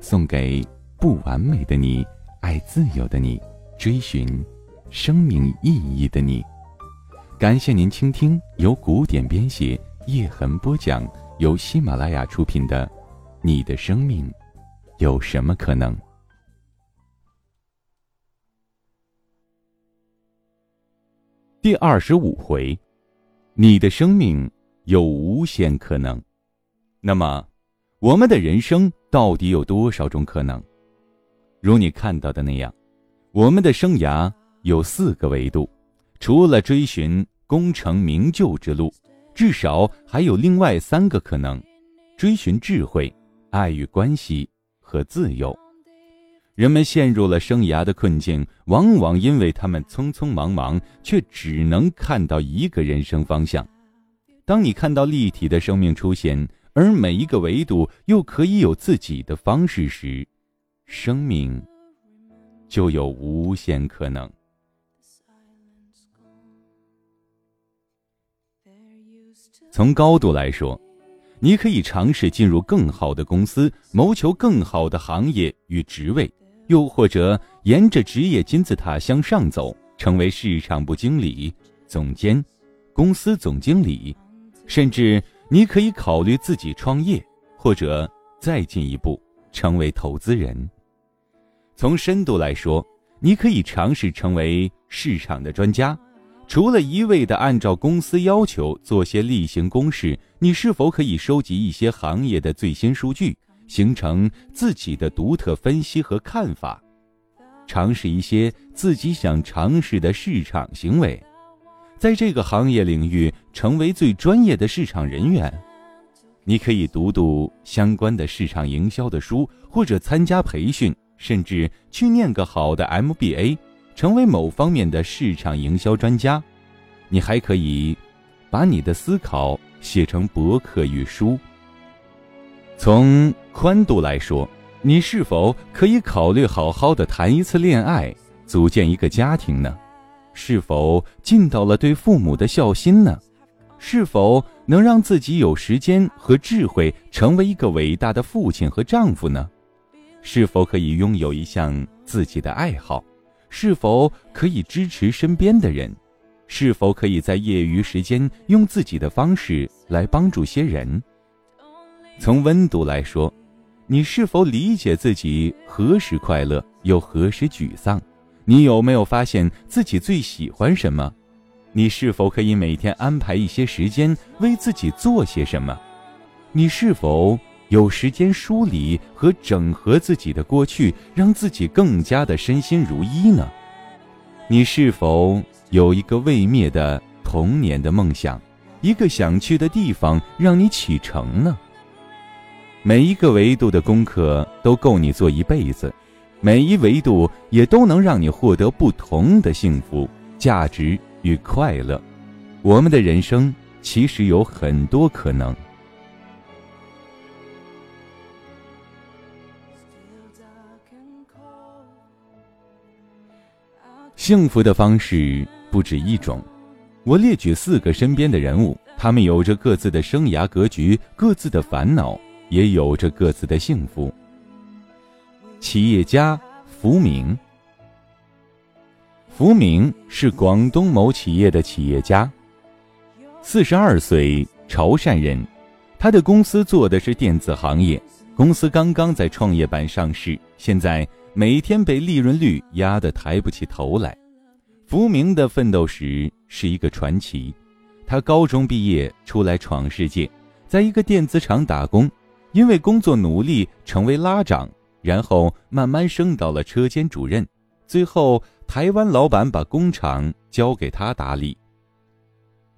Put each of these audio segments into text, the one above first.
送给不完美的你，爱自由的你，追寻生命意义的你。感谢您倾听由古典编写、叶痕播讲、由喜马拉雅出品的《你的生命有什么可能》第二十五回，你的生命有无限可能。那么，我们的人生到底有多少种可能？如你看到的那样，我们的生涯有四个维度。除了追寻功成名就之路，至少还有另外三个可能：追寻智慧、爱与关系和自由。人们陷入了生涯的困境，往往因为他们匆匆忙忙，却只能看到一个人生方向。当你看到立体的生命出现，而每一个维度又可以有自己的方式时，生命就有无限可能。从高度来说，你可以尝试进入更好的公司，谋求更好的行业与职位，又或者沿着职业金字塔向上走，成为市场部经理、总监、公司总经理，甚至你可以考虑自己创业，或者再进一步成为投资人。从深度来说，你可以尝试成为市场的专家。除了一味的按照公司要求做些例行公事，你是否可以收集一些行业的最新数据，形成自己的独特分析和看法？尝试一些自己想尝试的市场行为，在这个行业领域成为最专业的市场人员。你可以读读相关的市场营销的书，或者参加培训，甚至去念个好的 MBA。成为某方面的市场营销专家，你还可以把你的思考写成博客与书。从宽度来说，你是否可以考虑好好的谈一次恋爱，组建一个家庭呢？是否尽到了对父母的孝心呢？是否能让自己有时间和智慧成为一个伟大的父亲和丈夫呢？是否可以拥有一项自己的爱好？是否可以支持身边的人？是否可以在业余时间用自己的方式来帮助些人？从温度来说，你是否理解自己何时快乐，又何时沮丧？你有没有发现自己最喜欢什么？你是否可以每天安排一些时间为自己做些什么？你是否？有时间梳理和整合自己的过去，让自己更加的身心如一呢？你是否有一个未灭的童年的梦想，一个想去的地方让你启程呢？每一个维度的功课都够你做一辈子，每一维度也都能让你获得不同的幸福、价值与快乐。我们的人生其实有很多可能。幸福的方式不止一种，我列举四个身边的人物，他们有着各自的生涯格局，各自的烦恼，也有着各自的幸福。企业家福明，福明是广东某企业的企业家，四十二岁，潮汕人，他的公司做的是电子行业，公司刚刚在创业板上市，现在。每天被利润率压得抬不起头来，福明的奋斗史是一个传奇。他高中毕业出来闯世界，在一个电子厂打工，因为工作努力成为拉长，然后慢慢升到了车间主任，最后台湾老板把工厂交给他打理。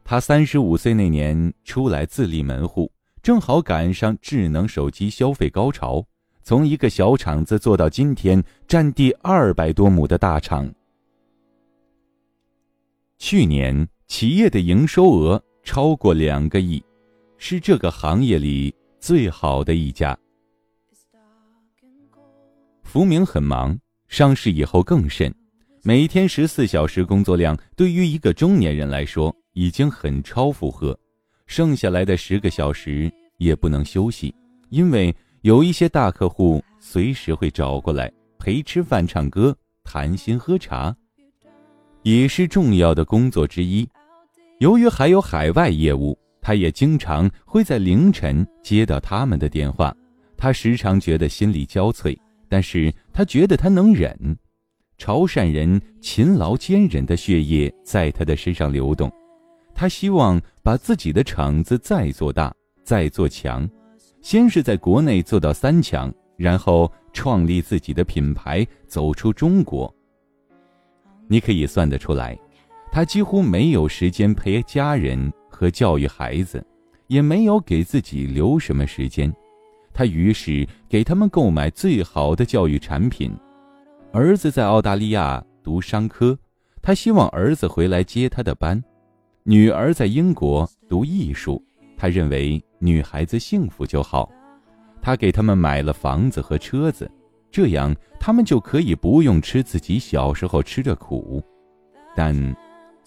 他三十五岁那年出来自立门户，正好赶上智能手机消费高潮。从一个小厂子做到今天占地二百多亩的大厂。去年企业的营收额超过两个亿，是这个行业里最好的一家。福明很忙，上市以后更甚，每天十四小时工作量，对于一个中年人来说已经很超负荷。剩下来的十个小时也不能休息，因为有一些大客户随时会找过来陪吃饭、唱歌、谈心、喝茶，也是重要的工作之一。由于还有海外业务，他也经常会在凌晨接到他们的电话，他时常觉得心力交瘁。但是他觉得他能忍，潮汕人勤劳坚韧的血液在他的身上流动。他希望把自己的厂子再做大，再做强，先是在国内做到三强，然后创立自己的品牌，走出中国。你可以算得出来，他几乎没有时间陪家人和教育孩子，也没有给自己留什么时间。他于是给他们购买最好的教育产品。儿子在澳大利亚读商科，他希望儿子回来接他的班；女儿在英国读艺术，他认为女孩子幸福就好。他给他们买了房子和车子，这样他们就可以不用吃自己小时候吃的苦。但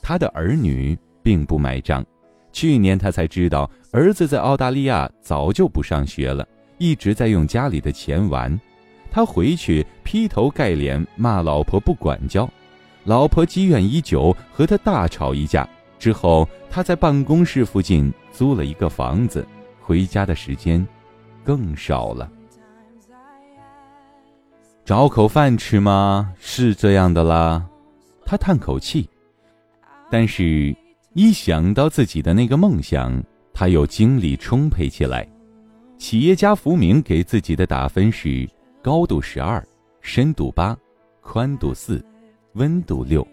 他的儿女并不买账。去年他才知道，儿子在澳大利亚早就不上学了。一直在用家里的钱玩，他回去劈头盖脸骂老婆不管教，老婆积怨已久，和他大吵一架。之后，他在办公室附近租了一个房子，回家的时间更少了。找口饭吃吗？是这样的啦。他叹口气，但是，一想到自己的那个梦想，他又精力充沛起来。企业家福明给自己的打分是：高度十二，深度八，宽度四，温度六。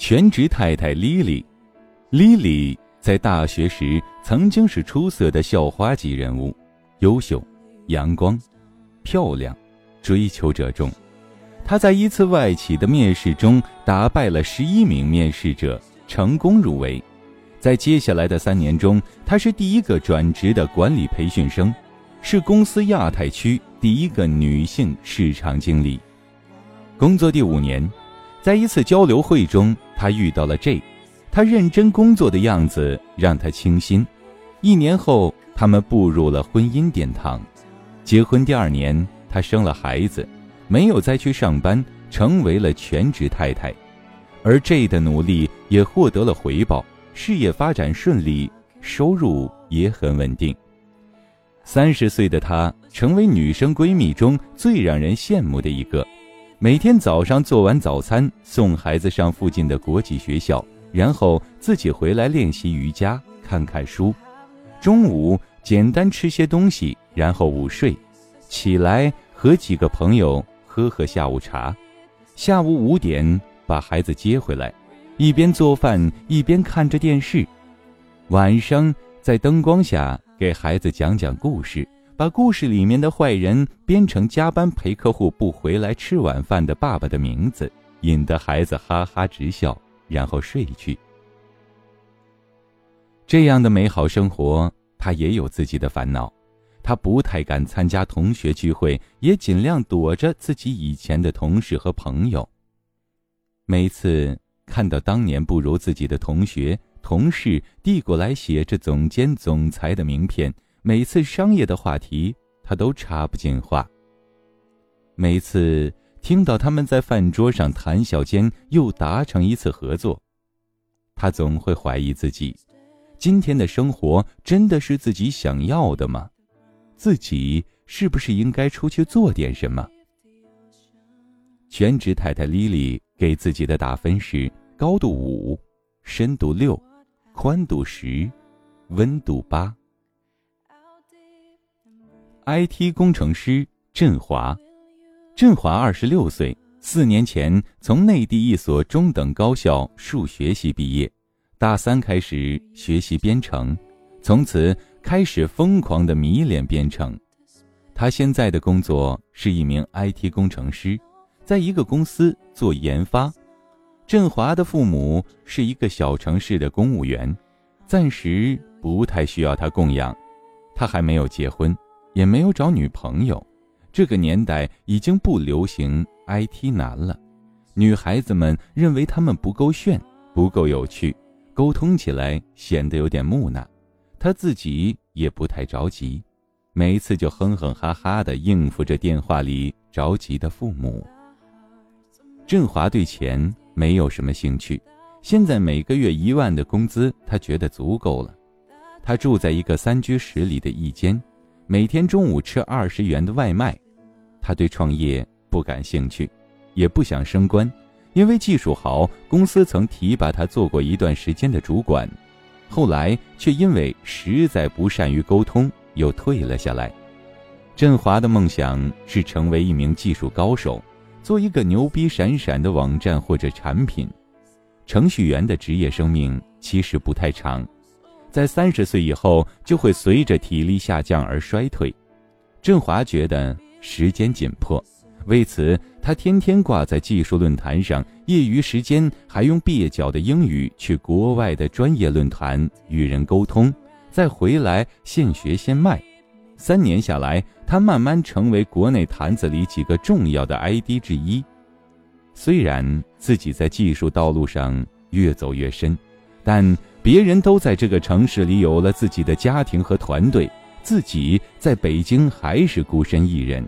全职太太 Lily，Lily 在大学时曾经是出色的校花级人物，优秀、阳光、漂亮，追求者众。她在一次外企的面试中打败了十一名面试者，成功入围。在接下来的三年中，她是第一个转职的管理培训生，是公司亚太区第一个女性市场经理。工作第五年，在一次交流会中，她遇到了 J，他认真工作的样子让她倾心。一年后，他们步入了婚姻殿堂。结婚第二年，她生了孩子，没有再去上班，成为了全职太太，而 J 的努力也获得了回报。事业发展顺利，收入也很稳定。三十岁的她成为女生闺蜜中最让人羡慕的一个。每天早上做完早餐，送孩子上附近的国际学校，然后自己回来练习瑜伽、看看书。中午简单吃些东西，然后午睡，起来和几个朋友喝喝下午茶。下午五点把孩子接回来。一边做饭一边看着电视，晚上在灯光下给孩子讲讲故事，把故事里面的坏人编成加班陪客户不回来吃晚饭的爸爸的名字，引得孩子哈哈直笑，然后睡去。这样的美好生活，他也有自己的烦恼，他不太敢参加同学聚会，也尽量躲着自己以前的同事和朋友。每次。看到当年不如自己的同学、同事递过来写着“总监、总裁”的名片，每次商业的话题他都插不进话。每次听到他们在饭桌上谈笑间又达成一次合作，他总会怀疑自己：今天的生活真的是自己想要的吗？自己是不是应该出去做点什么？全职太太莉莉给自己的打分是。高度五，深度六，宽度十，温度八。IT 工程师振华，振华二十六岁，四年前从内地一所中等高校数学系毕业，大三开始学习编程，从此开始疯狂的迷恋编程，他现在的工作是一名 IT 工程师，在一个公司做研发。振华的父母是一个小城市的公务员，暂时不太需要他供养。他还没有结婚，也没有找女朋友。这个年代已经不流行 IT 男了，女孩子们认为他们不够炫，不够有趣，沟通起来显得有点木讷。他自己也不太着急，每一次就哼哼哈哈的应付着电话里着急的父母。振华对钱没有什么兴趣，现在每个月一万的工资，他觉得足够了。他住在一个三居室里的一间，每天中午吃二十元的外卖。他对创业不感兴趣，也不想升官，因为技术好，公司曾提拔他做过一段时间的主管，后来却因为实在不善于沟通，又退了下来。振华的梦想是成为一名技术高手，做一个牛逼闪闪的网站或者产品。程序员的职业生命其实不太长。在三十岁以后，就会随着体力下降而衰退。振华觉得时间紧迫，为此他天天挂在技术论坛上，业余时间还用蹩脚的英语去国外的专业论坛与人沟通，再回来现学现卖。三年下来，他慢慢成为国内坛子里几个重要的 ID 之一。虽然自己在技术道路上越走越深，但。别人都在这个城市里有了自己的家庭和团队，自己在北京还是孤身一人。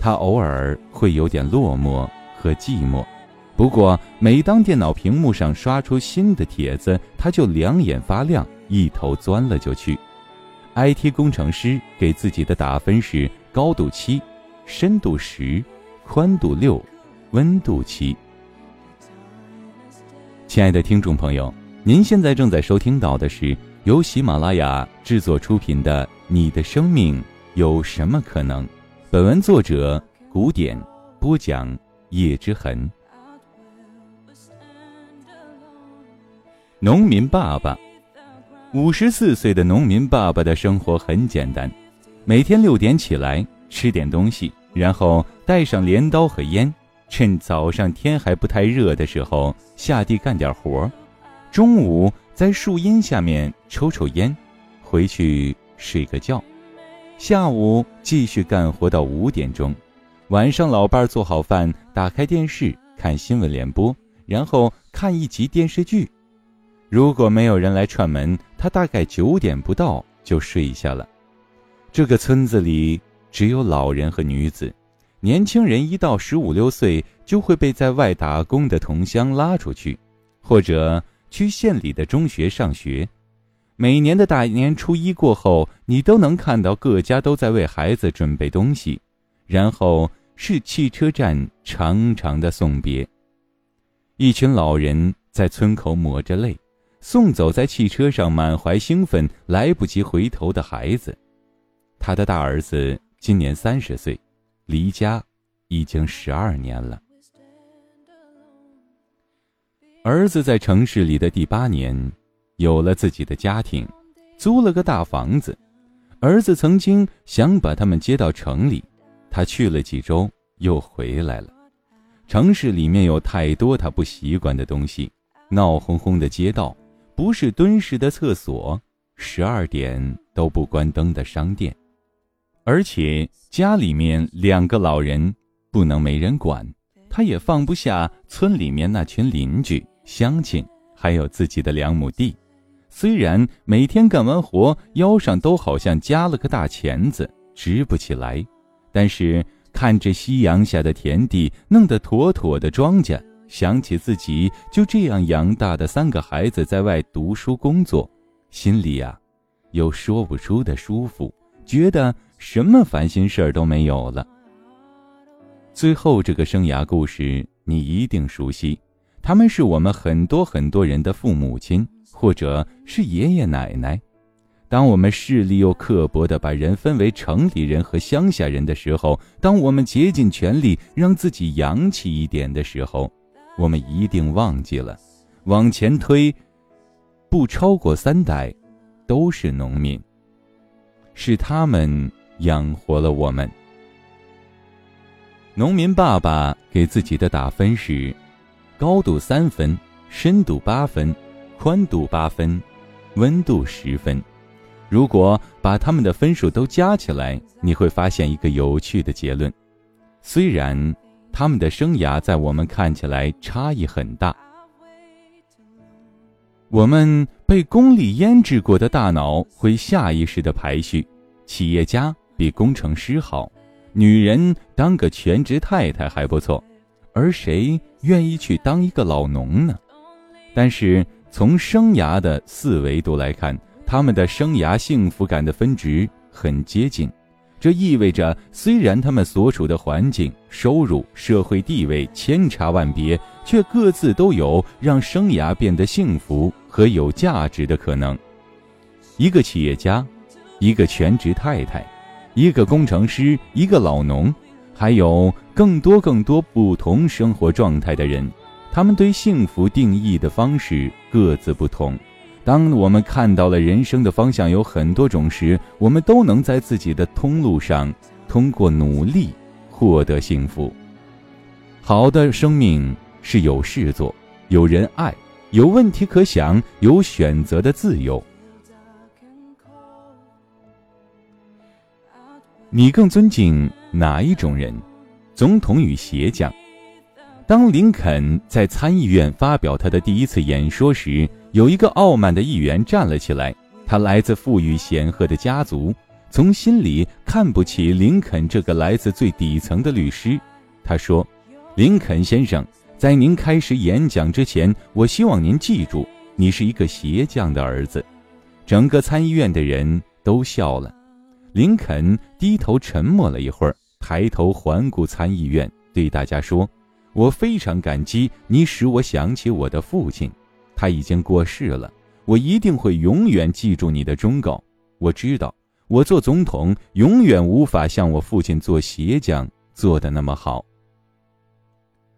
他偶尔会有点落寞和寂寞，不过每当电脑屏幕上刷出新的帖子，他就两眼发亮，一头钻了就去。IT 工程师给自己的打分是高度七，深度十，宽度六，温度七。亲爱的听众朋友。您现在正在收听到的是由喜马拉雅制作出品的《你的生命有什么可能》，本文作者古典播讲叶之痕。农民爸爸，五十四岁的农民爸爸的生活很简单，每天六点起来吃点东西，然后带上镰刀和烟，趁早上天还不太热的时候下地干点活儿。中午在树荫下面抽抽烟，回去睡个觉，下午继续干活到五点钟，晚上老伴儿做好饭，打开电视看新闻联播，然后看一集电视剧。如果没有人来串门，他大概九点不到就睡下了。这个村子里只有老人和女子，年轻人一到十五六岁就会被在外打工的同乡拉出去，或者。去县里的中学上学，每年的大年初一过后，你都能看到各家都在为孩子准备东西，然后是汽车站长长的送别。一群老人在村口抹着泪，送走在汽车上满怀兴奋、来不及回头的孩子。他的大儿子今年三十岁，离家已经十二年了。儿子在城市里的第八年，有了自己的家庭，租了个大房子。儿子曾经想把他们接到城里，他去了几周又回来了。城市里面有太多他不习惯的东西：闹哄哄的街道，不是蹲式的厕所，十二点都不关灯的商店，而且家里面两个老人不能没人管，他也放不下村里面那群邻居。乡亲还有自己的两亩地，虽然每天干完活腰上都好像加了个大钳子，直不起来，但是看着夕阳下的田地弄得妥妥的庄稼，想起自己就这样养大的三个孩子在外读书工作，心里呀，有说不出的舒服，觉得什么烦心事儿都没有了。最后这个生涯故事你一定熟悉。他们是我们很多很多人的父母亲，或者是爷爷奶奶。当我们势利又刻薄地把人分为城里人和乡下人的时候，当我们竭尽全力让自己洋气一点的时候，我们一定忘记了，往前推，不超过三代，都是农民。是他们养活了我们。农民爸爸给自己的打分是：高度三分，深度八分，宽度八分，温度十分。如果把他们的分数都加起来，你会发现一个有趣的结论：虽然他们的生涯在我们看起来差异很大。我们被功利腌制过的大脑会下意识的排序：企业家比工程师好，女人当个全职太太还不错，而谁愿意去当一个老农呢？但是从生涯的四维度来看，他们的生涯幸福感的分值很接近。这意味着，虽然他们所处的环境、收入、社会地位千差万别，却各自都有让生涯变得幸福和有价值的可能。一个企业家，一个全职太太，一个工程师，一个老农，还有更多更多不同生活状态的人，他们对幸福定义的方式各自不同。当我们看到了人生的方向有很多种时，我们都能在自己的通路上通过努力获得幸福。好的生命是有事做、有人爱、有问题可想、有选择的自由。你更尊敬哪一种人？总统与鞋匠？当林肯在参议院发表他的第一次演说时。有一个傲慢的议员站了起来，他来自富裕显赫的家族，从心里看不起林肯这个来自最底层的律师。他说：“林肯先生，在您开始演讲之前，我希望您记住，你是一个鞋匠的儿子。”整个参议院的人都笑了。林肯低头沉默了一会儿，抬头环顾参议院，对大家说：“我非常感激你使我想起我的父亲。”他已经过世了，我一定会永远记住你的忠告。我知道，我做总统永远无法像我父亲做鞋匠做的那么好。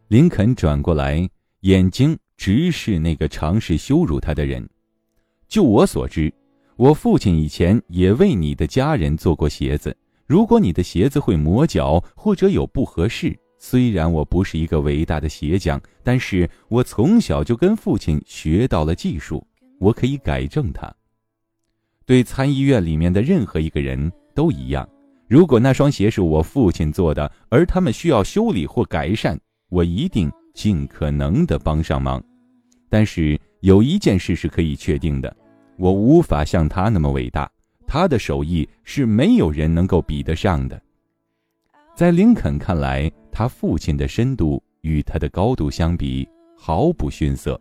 林肯转过来，眼睛直视那个尝试羞辱他的人。就我所知，我父亲以前也为你的家人做过鞋子。如果你的鞋子会磨脚或者有不合适，虽然我不是一个伟大的鞋匠，但是我从小就跟父亲学到了技术，我可以改正它。对参议院里面的任何一个人都一样，如果那双鞋是我父亲做的，而他们需要修理或改善，我一定尽可能的帮上忙。但是有一件事是可以确定的，我无法像他那么伟大，他的手艺是没有人能够比得上的。在林肯看来。他父亲的深度与他的高度相比毫不逊色。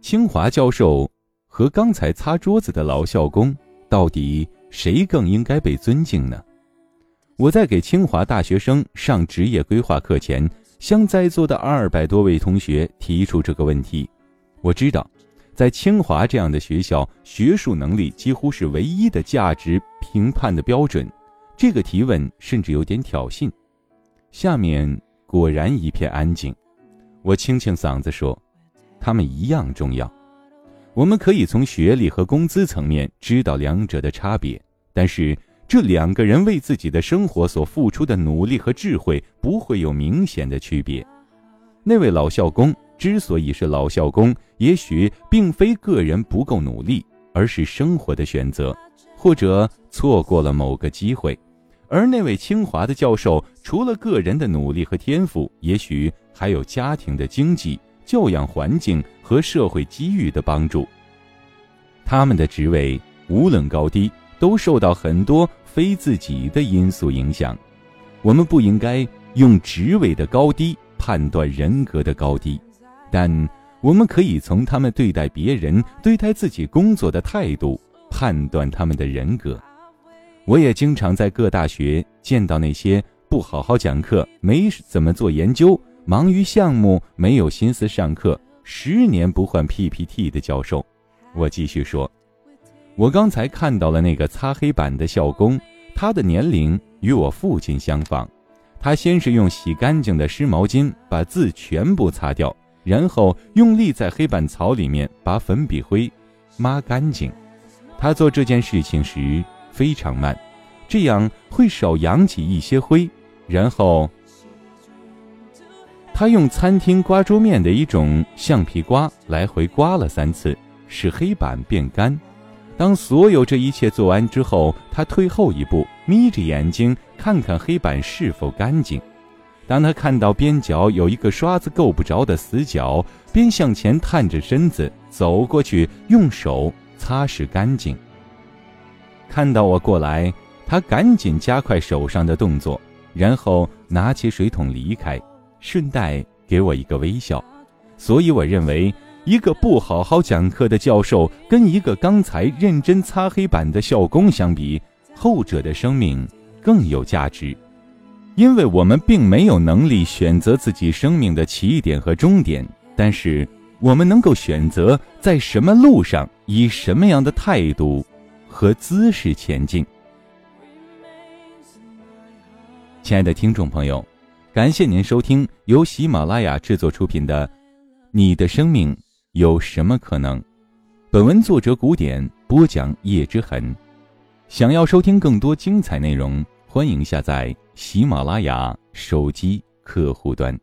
清华教授和刚才擦桌子的老校工，到底谁更应该被尊敬呢？我在给清华大学生上职业规划课前，向在座的二百多位同学提出这个问题。我知道，在清华这样的学校，学术能力几乎是唯一的价值评判的标准。这个提问甚至有点挑衅。下面果然一片安静。我清清嗓子说：“他们一样重要。我们可以从学历和工资层面知道两者的差别，但是这两个人为自己的生活所付出的努力和智慧不会有明显的区别。那位老校工之所以是老校工，也许并非个人不够努力，而是生活的选择。”或者错过了某个机会，而那位清华的教授，除了个人的努力和天赋，也许还有家庭的经济、教养环境和社会机遇的帮助。他们的职位无论高低，都受到很多非自己的因素影响。我们不应该用职位的高低判断人格的高低，但我们可以从他们对待别人、对待自己工作的态度。判断他们的人格，我也经常在各大学见到那些不好好讲课、没怎么做研究、忙于项目、没有心思上课、十年不换 PPT 的教授。我继续说，我刚才看到了那个擦黑板的校工，他的年龄与我父亲相仿。他先是用洗干净的湿毛巾把字全部擦掉，然后用力在黑板槽里面把粉笔灰抹干净。他做这件事情时非常慢，这样会少扬起一些灰。然后，他用餐厅刮桌面的一种橡皮刮来回刮了三次，使黑板变干。当所有这一切做完之后，他退后一步，眯着眼睛看看黑板是否干净。当他看到边角有一个刷子够不着的死角，边向前探着身子走过去，用手擦拭干净。看到我过来，他赶紧加快手上的动作，然后拿起水桶离开，顺带给我一个微笑。所以我认为，一个不好好讲课的教授，跟一个刚才认真擦黑板的校工相比，后者的生命更有价值。因为我们并没有能力选择自己生命的起点和终点，但是我们能够选择在什么路上，以什么样的态度和姿势前进。亲爱的听众朋友，感谢您收听由喜马拉雅制作出品的《你的生命有什么可能》。本文作者古典播讲叶之痕。想要收听更多精彩内容。欢迎下载喜马拉雅手机客户端。